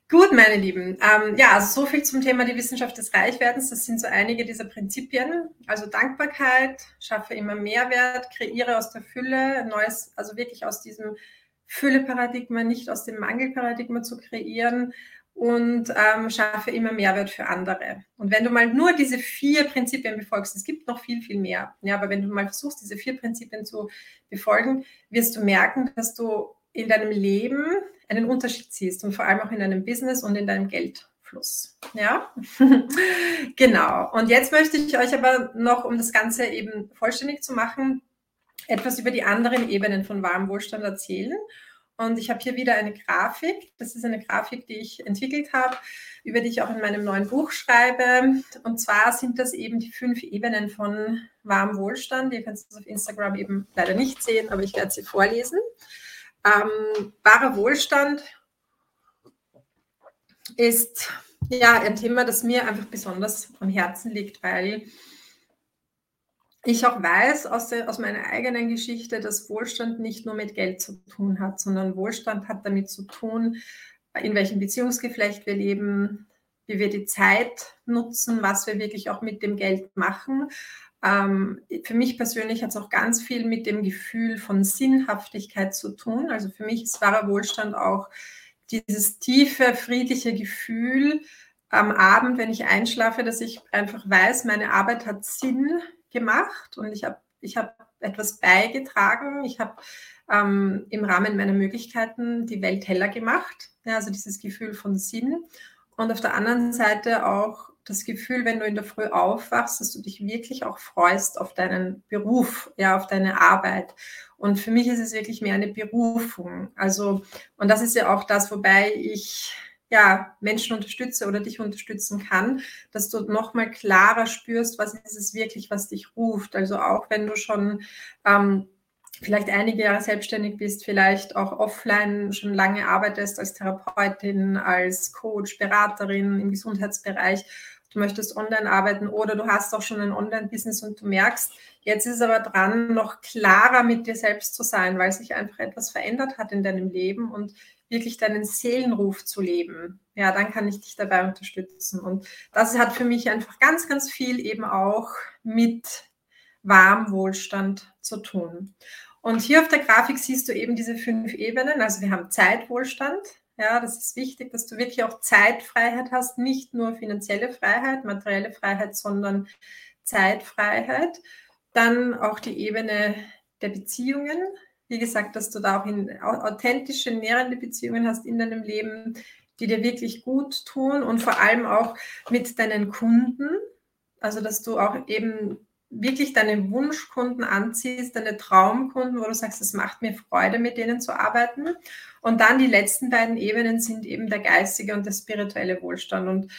Gut, meine Lieben. Ähm, ja, also so viel zum Thema die Wissenschaft des Reichwerdens. Das sind so einige dieser Prinzipien. Also Dankbarkeit, schaffe immer Mehrwert, kreiere aus der Fülle, neues, also wirklich aus diesem Fülle-Paradigma, nicht aus dem Mangel-Paradigma zu kreieren und ähm, schaffe immer Mehrwert für andere. Und wenn du mal nur diese vier Prinzipien befolgst, es gibt noch viel, viel mehr, ja, aber wenn du mal versuchst, diese vier Prinzipien zu befolgen, wirst du merken, dass du in deinem Leben einen Unterschied siehst und vor allem auch in deinem Business und in deinem Geldfluss. Ja, genau. Und jetzt möchte ich euch aber noch, um das Ganze eben vollständig zu machen, etwas über die anderen Ebenen von wahrem Wohlstand erzählen. Und ich habe hier wieder eine Grafik. Das ist eine Grafik, die ich entwickelt habe, über die ich auch in meinem neuen Buch schreibe. Und zwar sind das eben die fünf Ebenen von wahrem Wohlstand. Ihr könnt es auf Instagram eben leider nicht sehen, aber ich werde sie vorlesen. Ähm, wahrer Wohlstand ist ja ein Thema, das mir einfach besonders am Herzen liegt, weil ich auch weiß aus, der, aus meiner eigenen Geschichte, dass Wohlstand nicht nur mit Geld zu tun hat, sondern Wohlstand hat damit zu tun, in welchem Beziehungsgeflecht wir leben, wie wir die Zeit nutzen, was wir wirklich auch mit dem Geld machen. Ähm, für mich persönlich hat es auch ganz viel mit dem Gefühl von Sinnhaftigkeit zu tun. Also für mich ist wahrer Wohlstand auch dieses tiefe, friedliche Gefühl am Abend, wenn ich einschlafe, dass ich einfach weiß, meine Arbeit hat Sinn, gemacht und ich habe ich hab etwas beigetragen. Ich habe ähm, im Rahmen meiner Möglichkeiten die Welt heller gemacht. Ja, also dieses Gefühl von Sinn. Und auf der anderen Seite auch das Gefühl, wenn du in der Früh aufwachst, dass du dich wirklich auch freust auf deinen Beruf, ja, auf deine Arbeit. Und für mich ist es wirklich mehr eine Berufung. Also, und das ist ja auch das, wobei ich ja, Menschen unterstütze oder dich unterstützen kann, dass du nochmal klarer spürst, was ist es wirklich, was dich ruft. Also auch wenn du schon ähm, vielleicht einige Jahre selbstständig bist, vielleicht auch offline schon lange arbeitest als Therapeutin, als Coach, Beraterin im Gesundheitsbereich, du möchtest online arbeiten oder du hast auch schon ein Online-Business und du merkst, jetzt ist es aber dran, noch klarer mit dir selbst zu sein, weil sich einfach etwas verändert hat in deinem Leben und wirklich deinen Seelenruf zu leben, ja, dann kann ich dich dabei unterstützen. Und das hat für mich einfach ganz, ganz viel eben auch mit warm Wohlstand zu tun. Und hier auf der Grafik siehst du eben diese fünf Ebenen. Also wir haben Zeitwohlstand. Ja, das ist wichtig, dass du wirklich auch Zeitfreiheit hast, nicht nur finanzielle Freiheit, materielle Freiheit, sondern Zeitfreiheit. Dann auch die Ebene der Beziehungen. Wie gesagt, dass du da auch in authentische, nährende Beziehungen hast in deinem Leben, die dir wirklich gut tun und vor allem auch mit deinen Kunden. Also, dass du auch eben wirklich deine Wunschkunden anziehst, deine Traumkunden, wo du sagst, es macht mir Freude, mit denen zu arbeiten. Und dann die letzten beiden Ebenen sind eben der geistige und der spirituelle Wohlstand. Und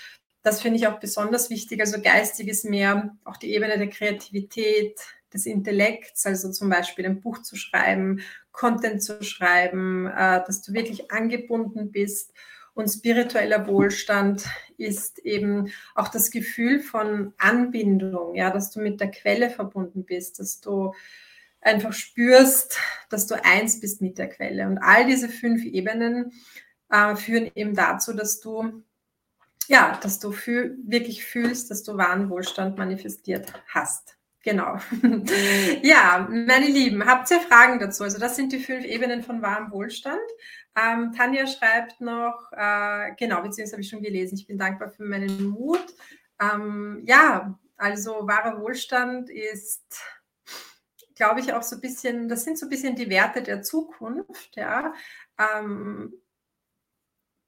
das finde ich auch besonders wichtig. Also geistig ist mehr auch die Ebene der Kreativität, des Intellekts, also zum Beispiel ein Buch zu schreiben, Content zu schreiben, äh, dass du wirklich angebunden bist und spiritueller Wohlstand ist eben auch das Gefühl von Anbindung, ja, dass du mit der Quelle verbunden bist, dass du einfach spürst, dass du eins bist mit der Quelle. Und all diese fünf Ebenen äh, führen eben dazu, dass du ja, dass du fühl, wirklich fühlst, dass du wahren Wohlstand manifestiert hast. Genau. ja, meine Lieben, habt ihr Fragen dazu? Also das sind die fünf Ebenen von wahrem Wohlstand. Ähm, Tanja schreibt noch, äh, genau, beziehungsweise habe ich schon gelesen, ich bin dankbar für meinen Mut. Ähm, ja, also wahrer Wohlstand ist, glaube ich, auch so ein bisschen, das sind so ein bisschen die Werte der Zukunft, ja. Ähm,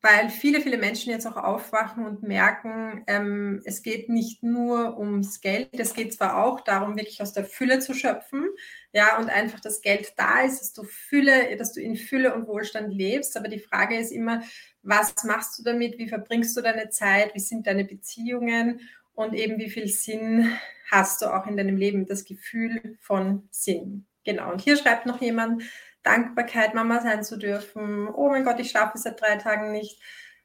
weil viele, viele Menschen jetzt auch aufwachen und merken, ähm, es geht nicht nur ums Geld, es geht zwar auch darum, wirklich aus der Fülle zu schöpfen, ja, und einfach das Geld da ist, dass du Fülle, dass du in Fülle und Wohlstand lebst, aber die Frage ist immer, was machst du damit, wie verbringst du deine Zeit, wie sind deine Beziehungen? Und eben wie viel Sinn hast du auch in deinem Leben, das Gefühl von Sinn. Genau, und hier schreibt noch jemand, Dankbarkeit, Mama sein zu dürfen. Oh mein Gott, ich schlafe seit drei Tagen nicht,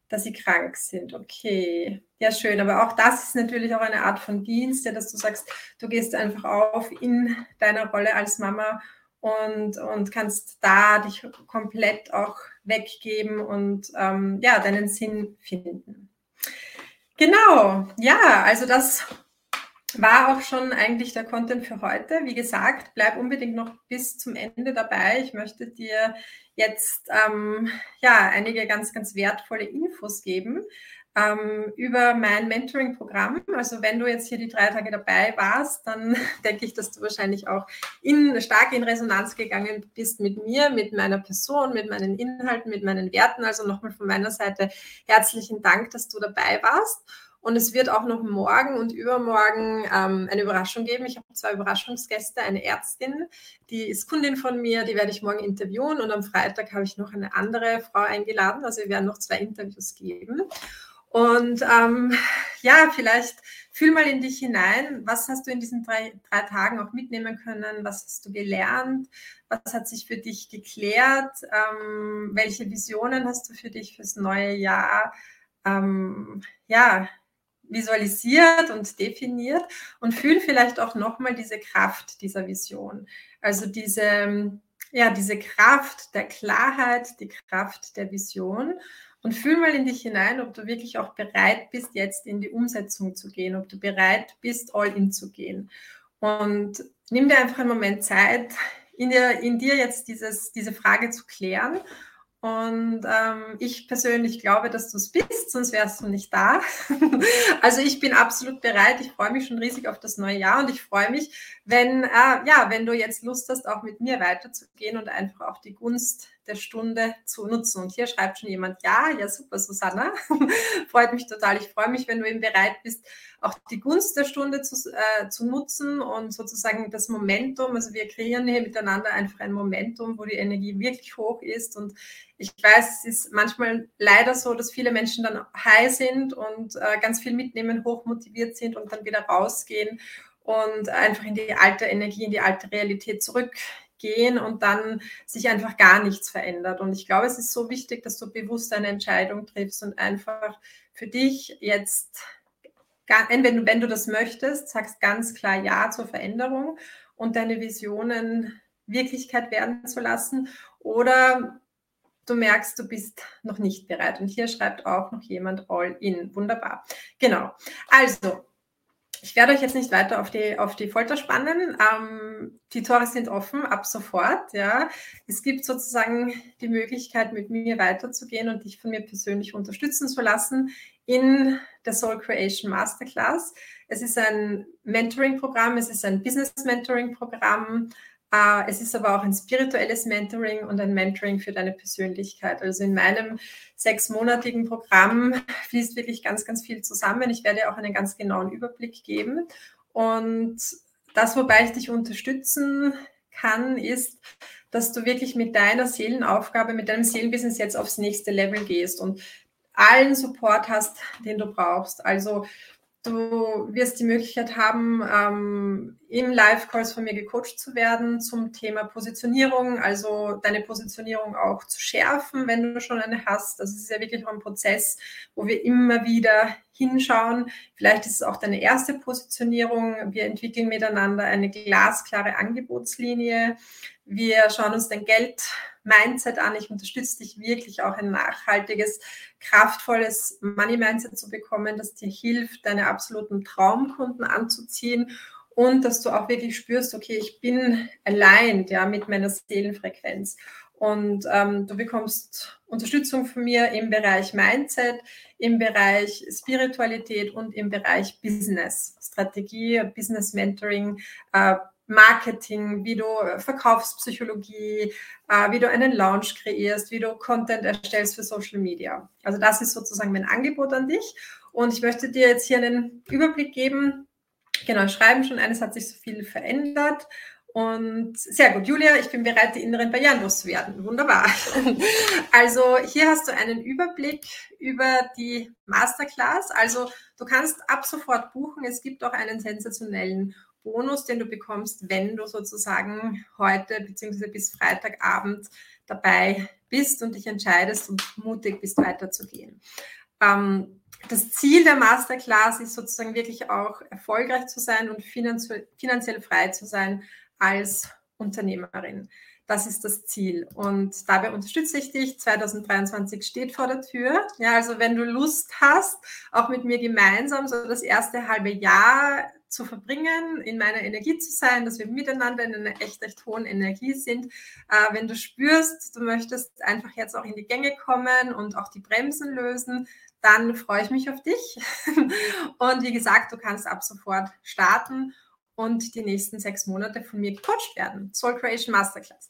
dass sie krank sind. Okay, ja schön. Aber auch das ist natürlich auch eine Art von Dienst, ja, dass du sagst, du gehst einfach auf in deiner Rolle als Mama und, und kannst da dich komplett auch weggeben und ähm, ja, deinen Sinn finden. Genau, ja, also das war auch schon eigentlich der Content für heute. Wie gesagt, bleib unbedingt noch bis zum Ende dabei. Ich möchte dir jetzt ähm, ja einige ganz, ganz wertvolle Infos geben ähm, über mein Mentoring-Programm. Also wenn du jetzt hier die drei Tage dabei warst, dann denke ich, dass du wahrscheinlich auch in, stark in Resonanz gegangen bist mit mir, mit meiner Person, mit meinen Inhalten, mit meinen Werten. Also nochmal von meiner Seite herzlichen Dank, dass du dabei warst. Und es wird auch noch morgen und übermorgen ähm, eine Überraschung geben. Ich habe zwei Überraschungsgäste, eine Ärztin, die ist Kundin von mir, die werde ich morgen interviewen. Und am Freitag habe ich noch eine andere Frau eingeladen. Also wir werden noch zwei Interviews geben. Und ähm, ja, vielleicht fühl mal in dich hinein. Was hast du in diesen drei, drei Tagen auch mitnehmen können? Was hast du gelernt? Was hat sich für dich geklärt? Ähm, welche Visionen hast du für dich fürs neue Jahr? Ähm, ja, visualisiert und definiert und fühl vielleicht auch nochmal diese Kraft dieser Vision. Also diese, ja, diese Kraft der Klarheit, die Kraft der Vision. Und fühl mal in dich hinein, ob du wirklich auch bereit bist, jetzt in die Umsetzung zu gehen, ob du bereit bist, all in zu gehen. Und nimm dir einfach einen Moment Zeit, in dir, in dir jetzt dieses, diese Frage zu klären und ähm, ich persönlich glaube, dass du es bist, sonst wärst du nicht da. also ich bin absolut bereit. Ich freue mich schon riesig auf das neue Jahr und ich freue mich, wenn, äh, ja, wenn du jetzt Lust hast, auch mit mir weiterzugehen und einfach auch die Gunst der Stunde zu nutzen. Und hier schreibt schon jemand, ja, ja, super, Susanna. Freut mich total. Ich freue mich, wenn du eben bereit bist, auch die Gunst der Stunde zu, äh, zu nutzen und sozusagen das Momentum. Also wir kreieren hier miteinander einfach ein Momentum, wo die Energie wirklich hoch ist. Und ich weiß, es ist manchmal leider so, dass viele Menschen dann high sind und äh, ganz viel mitnehmen, hoch motiviert sind und dann wieder rausgehen und einfach in die alte Energie, in die alte Realität zurück gehen und dann sich einfach gar nichts verändert. Und ich glaube, es ist so wichtig, dass du bewusst eine Entscheidung triffst und einfach für dich jetzt, wenn wenn du das möchtest, sagst ganz klar Ja zur Veränderung und deine Visionen Wirklichkeit werden zu lassen. Oder du merkst, du bist noch nicht bereit. Und hier schreibt auch noch jemand All in. Wunderbar. Genau. Also, ich werde euch jetzt nicht weiter auf die, auf die Folter spannen. Ähm, die Tore sind offen ab sofort. Ja. Es gibt sozusagen die Möglichkeit, mit mir weiterzugehen und dich von mir persönlich unterstützen zu lassen in der Soul Creation Masterclass. Es ist ein Mentoring-Programm, es ist ein Business-Mentoring-Programm. Äh, es ist aber auch ein spirituelles Mentoring und ein Mentoring für deine Persönlichkeit. Also in meinem sechsmonatigen Programm fließt wirklich ganz, ganz viel zusammen. Ich werde auch einen ganz genauen Überblick geben. Und das, wobei ich dich unterstützen kann, ist, dass du wirklich mit deiner Seelenaufgabe, mit deinem Seelenbusiness jetzt aufs nächste Level gehst und allen Support hast, den du brauchst. Also Du wirst die Möglichkeit haben, ähm, im Live-Calls von mir gecoacht zu werden zum Thema Positionierung, also deine Positionierung auch zu schärfen, wenn du schon eine hast. Das ist ja wirklich auch ein Prozess, wo wir immer wieder hinschauen. Vielleicht ist es auch deine erste Positionierung. Wir entwickeln miteinander eine glasklare Angebotslinie. Wir schauen uns dein Geld Mindset an. Ich unterstütze dich wirklich auch ein nachhaltiges, kraftvolles Money-Mindset zu bekommen, das dir hilft, deine absoluten Traumkunden anzuziehen und dass du auch wirklich spürst, okay, ich bin allein ja, mit meiner Seelenfrequenz. Und ähm, du bekommst Unterstützung von mir im Bereich Mindset, im Bereich Spiritualität und im Bereich Business, Strategie, Business Mentoring, äh, Marketing, wie du äh, Verkaufspsychologie, äh, wie du einen Launch kreierst, wie du Content erstellst für Social Media. Also das ist sozusagen mein Angebot an dich. Und ich möchte dir jetzt hier einen Überblick geben. Genau, schreiben schon eines hat sich so viel verändert. Und sehr gut, Julia, ich bin bereit, die inneren Barrieren loszuwerden. Wunderbar. Also hier hast du einen Überblick über die Masterclass. Also du kannst ab sofort buchen. Es gibt auch einen sensationellen Bonus, den du bekommst, wenn du sozusagen heute bzw. bis Freitagabend dabei bist und dich entscheidest und mutig bist, weiterzugehen. Ähm, das Ziel der Masterclass ist sozusagen wirklich auch erfolgreich zu sein und finanziell, frei zu sein als Unternehmerin. Das ist das Ziel. Und dabei unterstütze ich dich. 2023 steht vor der Tür. Ja, also wenn du Lust hast, auch mit mir gemeinsam so das erste halbe Jahr zu verbringen, in meiner Energie zu sein, dass wir miteinander in einer echt, echt hohen Energie sind. Äh, wenn du spürst, du möchtest einfach jetzt auch in die Gänge kommen und auch die Bremsen lösen, dann freue ich mich auf dich. und wie gesagt, du kannst ab sofort starten und die nächsten sechs Monate von mir gecoacht werden. Soul Creation Masterclass.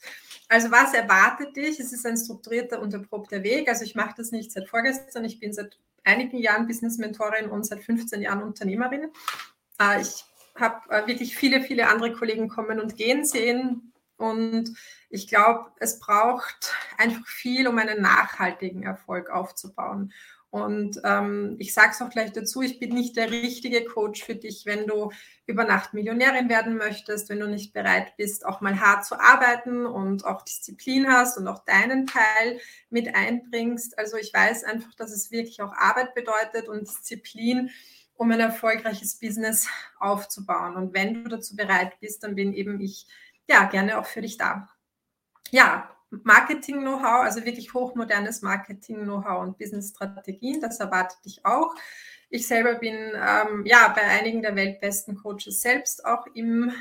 Also was erwartet dich? Es ist ein strukturierter und erprobter Weg. Also ich mache das nicht seit vorgestern. Ich bin seit einigen Jahren Business Mentorin und seit 15 Jahren Unternehmerin. Äh, ich habe äh, wirklich viele, viele andere Kollegen kommen und gehen sehen. Und ich glaube, es braucht einfach viel, um einen nachhaltigen Erfolg aufzubauen. Und ähm, ich sage es auch gleich dazu, ich bin nicht der richtige Coach für dich, wenn du über Nacht Millionärin werden möchtest, wenn du nicht bereit bist, auch mal hart zu arbeiten und auch Disziplin hast und auch deinen Teil mit einbringst. Also ich weiß einfach, dass es wirklich auch Arbeit bedeutet und Disziplin um ein erfolgreiches Business aufzubauen. Und wenn du dazu bereit bist, dann bin eben ich ja gerne auch für dich da. Ja, Marketing-Know-how, also wirklich hochmodernes Marketing-Know-how und Business-Strategien, das erwartet dich auch. Ich selber bin ähm, ja bei einigen der weltbesten Coaches selbst auch im,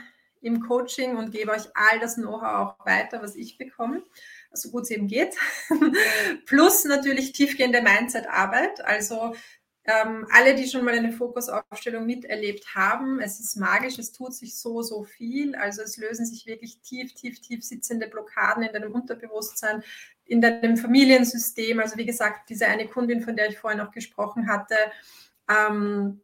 im Coaching und gebe euch all das Know-how auch weiter, was ich bekomme so gut es eben geht. Plus natürlich tiefgehende Mindset-Arbeit. Also ähm, alle, die schon mal eine Fokusaufstellung miterlebt haben, es ist magisch, es tut sich so, so viel. Also es lösen sich wirklich tief, tief, tief sitzende Blockaden in deinem Unterbewusstsein, in deinem Familiensystem. Also wie gesagt, diese eine Kundin, von der ich vorhin auch gesprochen hatte, ähm,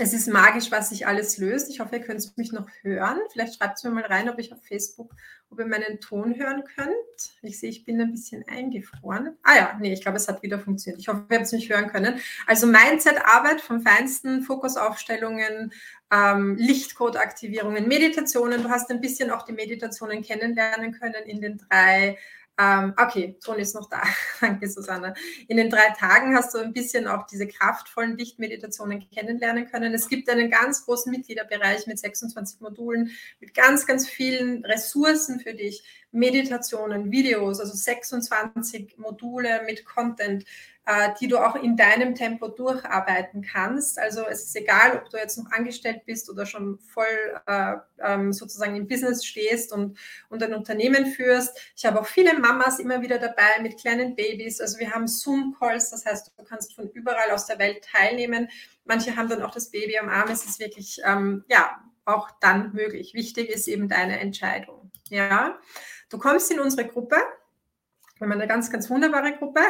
es ist magisch, was sich alles löst. Ich hoffe, ihr könnt mich noch hören. Vielleicht schreibt es mir mal rein, ob ich auf Facebook, ob ihr meinen Ton hören könnt. Ich sehe, ich bin ein bisschen eingefroren. Ah ja, nee, ich glaube, es hat wieder funktioniert. Ich hoffe, ihr habt es mich hören können. Also Mindset-Arbeit vom Feinsten, Fokusaufstellungen, ähm, Lichtcode-Aktivierungen, Meditationen. Du hast ein bisschen auch die Meditationen kennenlernen können in den drei ähm, okay, Ton ist noch da. Danke, Susanne. In den drei Tagen hast du ein bisschen auch diese kraftvollen Lichtmeditationen kennenlernen können. Es gibt einen ganz großen Mitgliederbereich mit 26 Modulen, mit ganz, ganz vielen Ressourcen für dich, Meditationen, Videos, also 26 Module mit Content, die du auch in deinem Tempo durcharbeiten kannst. Also es ist egal, ob du jetzt noch angestellt bist oder schon voll äh, ähm, sozusagen im Business stehst und, und ein Unternehmen führst. Ich habe auch viele Mamas immer wieder dabei mit kleinen Babys. Also wir haben Zoom-Calls, das heißt, du kannst von überall aus der Welt teilnehmen. Manche haben dann auch das Baby am Arm. Es ist wirklich, ähm, ja, auch dann möglich. Wichtig ist eben deine Entscheidung. Ja, du kommst in unsere Gruppe. Wir haben eine ganz, ganz wunderbare Gruppe,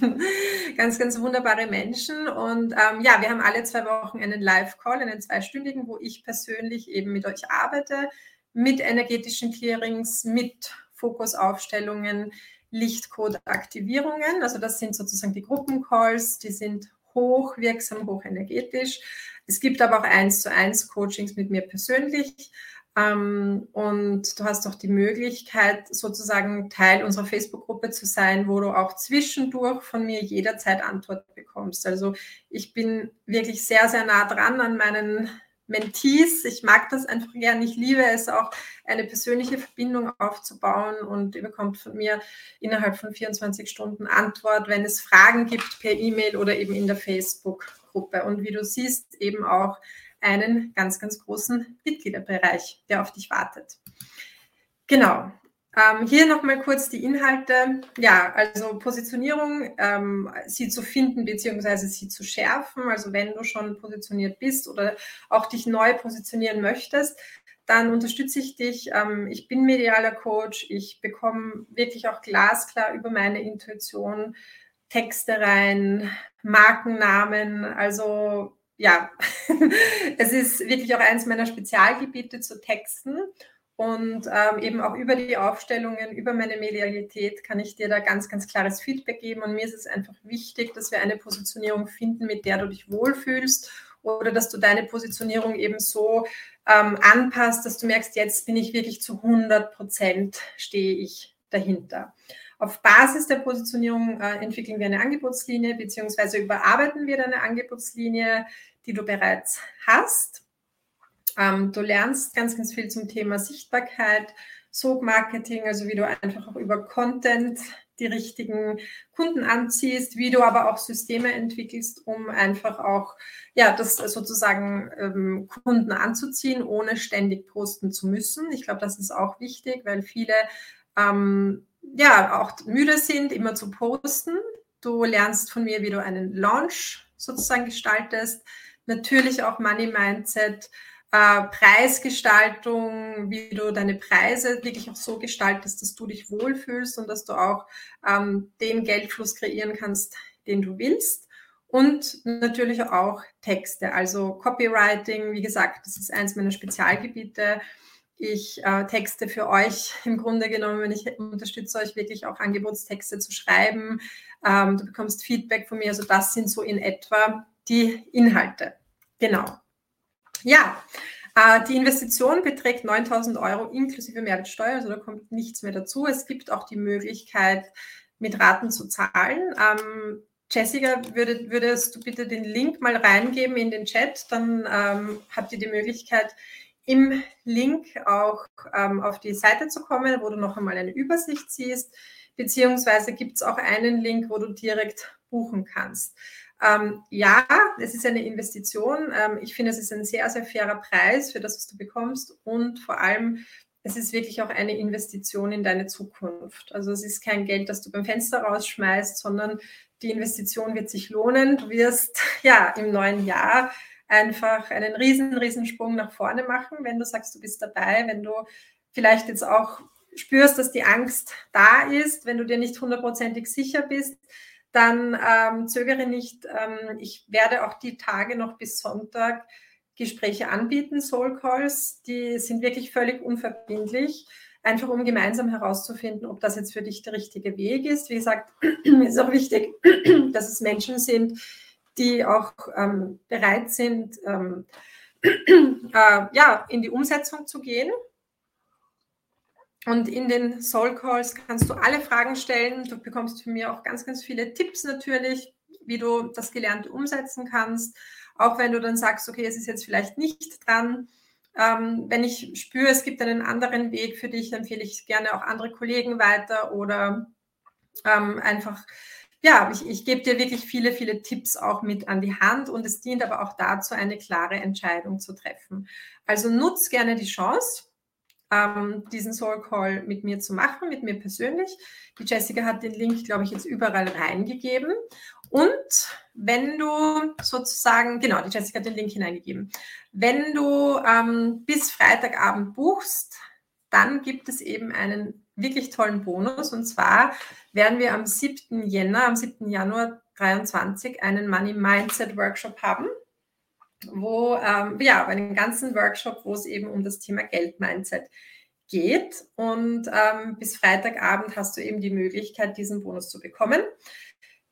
ganz, ganz wunderbare Menschen. Und ähm, ja, wir haben alle zwei Wochen einen Live-Call, einen zweistündigen, wo ich persönlich eben mit euch arbeite, mit energetischen Clearings, mit Fokusaufstellungen, Lichtcode-Aktivierungen. Also das sind sozusagen die Gruppencalls, die sind hochwirksam, hochenergetisch. Es gibt aber auch eins zu eins Coachings mit mir persönlich. Ähm, und du hast auch die Möglichkeit, sozusagen Teil unserer Facebook-Gruppe zu sein, wo du auch zwischendurch von mir jederzeit Antwort bekommst. Also ich bin wirklich sehr, sehr nah dran an meinen Mentees. Ich mag das einfach gern. Ich liebe es auch, eine persönliche Verbindung aufzubauen und ihr bekommt von mir innerhalb von 24 Stunden Antwort, wenn es Fragen gibt per E-Mail oder eben in der Facebook-Gruppe. Und wie du siehst, eben auch einen ganz, ganz großen Mitgliederbereich, der auf dich wartet. Genau. Ähm, hier nochmal kurz die Inhalte. Ja, also Positionierung, ähm, sie zu finden bzw. sie zu schärfen. Also wenn du schon positioniert bist oder auch dich neu positionieren möchtest, dann unterstütze ich dich. Ähm, ich bin medialer Coach. Ich bekomme wirklich auch glasklar über meine Intuition Texte rein, Markennamen. Also ja, es ist wirklich auch eines meiner Spezialgebiete zu Texten. Und ähm, eben auch über die Aufstellungen, über meine Medialität kann ich dir da ganz, ganz klares Feedback geben. Und mir ist es einfach wichtig, dass wir eine Positionierung finden, mit der du dich wohlfühlst oder dass du deine Positionierung eben so ähm, anpasst, dass du merkst, jetzt bin ich wirklich zu 100 Prozent stehe ich dahinter. Auf Basis der Positionierung äh, entwickeln wir eine Angebotslinie beziehungsweise überarbeiten wir deine Angebotslinie, die du bereits hast. Ähm, du lernst ganz, ganz viel zum Thema Sichtbarkeit, Sog-Marketing, also wie du einfach auch über Content die richtigen Kunden anziehst, wie du aber auch Systeme entwickelst, um einfach auch ja das sozusagen ähm, Kunden anzuziehen, ohne ständig posten zu müssen. Ich glaube, das ist auch wichtig, weil viele ähm, ja auch müde sind, immer zu posten. Du lernst von mir, wie du einen Launch sozusagen gestaltest, natürlich auch Money Mindset äh, Preisgestaltung, wie du deine Preise wirklich auch so gestaltest, dass du dich wohlfühlst und dass du auch ähm, den Geldfluss kreieren kannst, den du willst. Und natürlich auch Texte, also Copywriting, wie gesagt, das ist eins meiner Spezialgebiete. Ich äh, texte für euch im Grunde genommen, ich unterstütze euch wirklich auch Angebotstexte zu schreiben. Ähm, du bekommst Feedback von mir, also das sind so in etwa die Inhalte. Genau. Ja, äh, die Investition beträgt 9000 Euro inklusive Mehrwertsteuer, also da kommt nichts mehr dazu. Es gibt auch die Möglichkeit, mit Raten zu zahlen. Ähm, Jessica, würdet, würdest du bitte den Link mal reingeben in den Chat? Dann ähm, habt ihr die Möglichkeit, im Link auch ähm, auf die Seite zu kommen, wo du noch einmal eine Übersicht siehst. Beziehungsweise gibt es auch einen Link, wo du direkt buchen kannst. Ähm, ja, es ist eine Investition. Ähm, ich finde, es ist ein sehr, sehr fairer Preis für das, was du bekommst. Und vor allem, es ist wirklich auch eine Investition in deine Zukunft. Also es ist kein Geld, das du beim Fenster rausschmeißt, sondern die Investition wird sich lohnen. Du wirst ja im neuen Jahr einfach einen riesen, riesen Sprung nach vorne machen, wenn du sagst, du bist dabei, wenn du vielleicht jetzt auch spürst, dass die Angst da ist, wenn du dir nicht hundertprozentig sicher bist, dann ähm, zögere nicht. Ähm, ich werde auch die Tage noch bis Sonntag Gespräche anbieten, Soul Calls. Die sind wirklich völlig unverbindlich, einfach um gemeinsam herauszufinden, ob das jetzt für dich der richtige Weg ist. Wie gesagt, ist auch wichtig, dass es Menschen sind, die auch ähm, bereit sind, ähm, äh, ja, in die Umsetzung zu gehen und in den Soul Calls kannst du alle Fragen stellen. Du bekommst von mir auch ganz, ganz viele Tipps natürlich, wie du das Gelernte umsetzen kannst. Auch wenn du dann sagst, okay, es ist jetzt vielleicht nicht dran, Ähm, wenn ich spüre, es gibt einen anderen Weg für dich, empfehle ich gerne auch andere Kollegen weiter oder ähm, einfach, ja, ich, ich gebe dir wirklich viele, viele Tipps auch mit an die Hand und es dient aber auch dazu, eine klare Entscheidung zu treffen. Also nutz gerne die Chance ähm, diesen Soul Call mit mir zu machen, mit mir persönlich. Die Jessica hat den Link, glaube ich, jetzt überall reingegeben. Und wenn du sozusagen, genau, die Jessica hat den Link hineingegeben. Wenn du ähm, bis Freitagabend buchst, dann gibt es eben einen wirklich tollen Bonus. Und zwar werden wir am 7. Jänner, am 7. Januar 2023 einen Money Mindset Workshop haben wo, ähm, ja, einen ganzen Workshop, wo es eben um das Thema Geld-Mindset geht. Und ähm, bis Freitagabend hast du eben die Möglichkeit, diesen Bonus zu bekommen.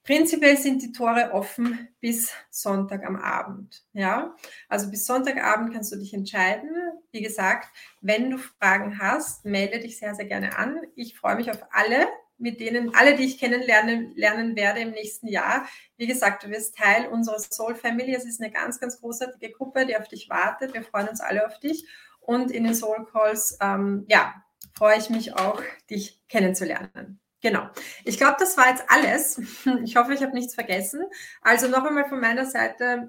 Prinzipiell sind die Tore offen bis Sonntag am Abend. Ja, also bis Sonntagabend kannst du dich entscheiden. Wie gesagt, wenn du Fragen hast, melde dich sehr, sehr gerne an. Ich freue mich auf alle, mit denen alle, die ich kennenlernen lernen werde im nächsten Jahr. Wie gesagt, du wirst Teil unserer Soul Family. Es ist eine ganz, ganz großartige Gruppe, die auf dich wartet. Wir freuen uns alle auf dich. Und in den Soul Calls, ähm, ja, freue ich mich auch, dich kennenzulernen. Genau. Ich glaube, das war jetzt alles. Ich hoffe, ich habe nichts vergessen. Also noch einmal von meiner Seite,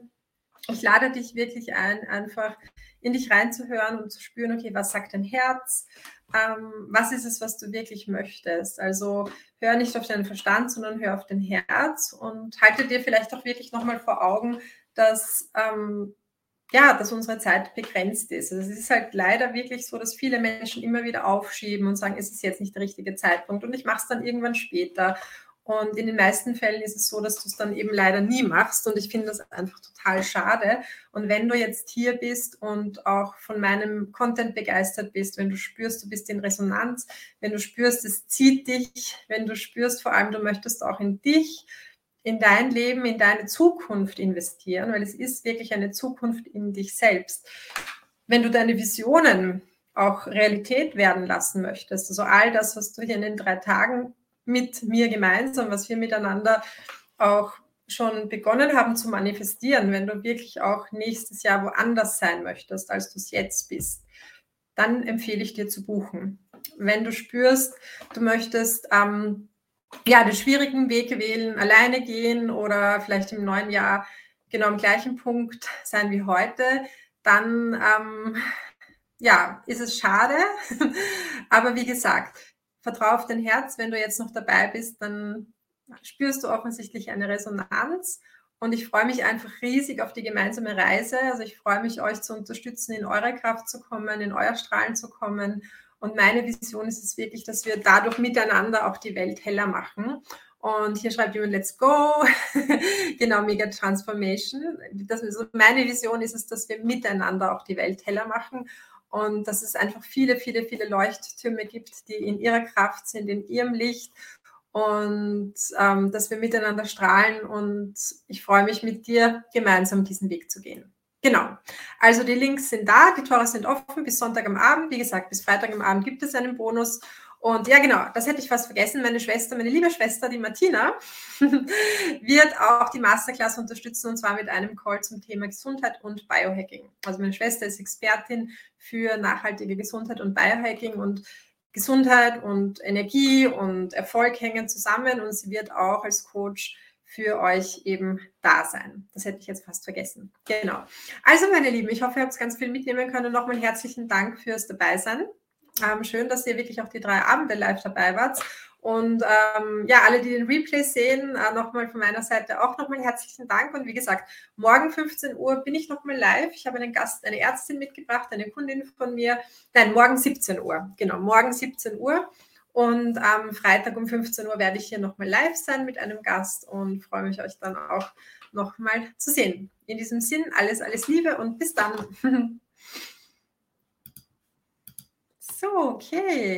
ich lade dich wirklich ein, einfach in dich reinzuhören und zu spüren, okay, was sagt dein Herz? ähm, was ist es, was du wirklich möchtest. Also hör nicht auf deinen Verstand, sondern hör auf dein Herz und halte dir vielleicht auch wirklich nochmal vor Augen, dass, ähm, ja, dass unsere Zeit begrenzt ist. Also es ist halt leider wirklich so, dass viele Menschen immer wieder aufschieben und sagen, es ist jetzt nicht der richtige Zeitpunkt und ich mache es dann irgendwann später. Und in den meisten Fällen ist es so, dass du es dann eben leider nie machst. Und ich finde das einfach total schade. Und wenn du jetzt hier bist und auch von meinem Content begeistert bist, wenn du spürst, du bist in Resonanz, wenn du spürst, es zieht dich, wenn du spürst, vor allem du möchtest auch in dich, in dein Leben, in deine Zukunft investieren, weil es ist wirklich eine Zukunft in dich selbst. Wenn du deine Visionen auch Realität werden lassen möchtest, also all das, was du hier in den drei Tagen mit mir gemeinsam, was wir miteinander auch schon begonnen haben zu manifestieren, wenn du wirklich auch nächstes Jahr woanders sein möchtest, als du es jetzt bist, dann empfehle ich dir zu buchen. Wenn du spürst, du möchtest ähm, ja den schwierigen Weg wählen, alleine gehen oder vielleicht im neuen Jahr genau am gleichen Punkt sein wie heute, dann ähm, ja, ist es schade. Aber wie gesagt, vertraue auf dein Herz. Wenn du jetzt noch dabei bist, dann spürst du offensichtlich eine Resonanz. Und ich freue mich einfach riesig auf die gemeinsame Reise. Also ich freue mich, euch zu unterstützen, in eure Kraft zu kommen, in euer Strahlen zu kommen. Und meine Vision ist es wirklich, dass wir dadurch miteinander auch die Welt heller machen. Und hier schreibt jemand, let's go. genau, Mega Transformation. Das, also meine Vision ist es, dass wir miteinander auch die Welt heller machen und dass es einfach viele, viele, viele Leuchttürme gibt, die in ihrer Kraft sind, in ihrem Licht und ähm, dass wir miteinander strahlen und ich freue mich mit dir gemeinsam diesen Weg zu gehen. Genau. Also die Links sind da, die Tore sind offen bis Sonntag am Abend. Wie gesagt, bis Freitag am Abend gibt es einen Bonus und ja, genau, das hätte ich fast vergessen. Meine Schwester, meine liebe Schwester, die Martina, wird auch die Masterclass unterstützen und zwar mit einem Call zum Thema Gesundheit und Biohacking. Also meine Schwester ist Expertin für nachhaltige Gesundheit und Biohacking und Gesundheit und Energie und Erfolg hängen zusammen und sie wird auch als Coach für euch eben da sein. Das hätte ich jetzt fast vergessen. Genau. Also meine Lieben, ich hoffe, ihr habt ganz viel mitnehmen können. Nochmal herzlichen Dank fürs Dabeisein. Ähm, schön, dass ihr wirklich auch die drei Abende live dabei wart. Und ähm, ja, alle, die den Replay sehen, äh, nochmal von meiner Seite auch nochmal herzlichen Dank. Und wie gesagt, morgen 15 Uhr bin ich nochmal live. Ich habe einen Gast, eine Ärztin mitgebracht, eine Kundin von mir. Nein, morgen 17 Uhr. Genau, morgen 17 Uhr. Und am Freitag um 15 Uhr werde ich hier nochmal live sein mit einem Gast und freue mich, euch dann auch nochmal zu sehen. In diesem Sinn, alles, alles Liebe und bis dann. So, okay.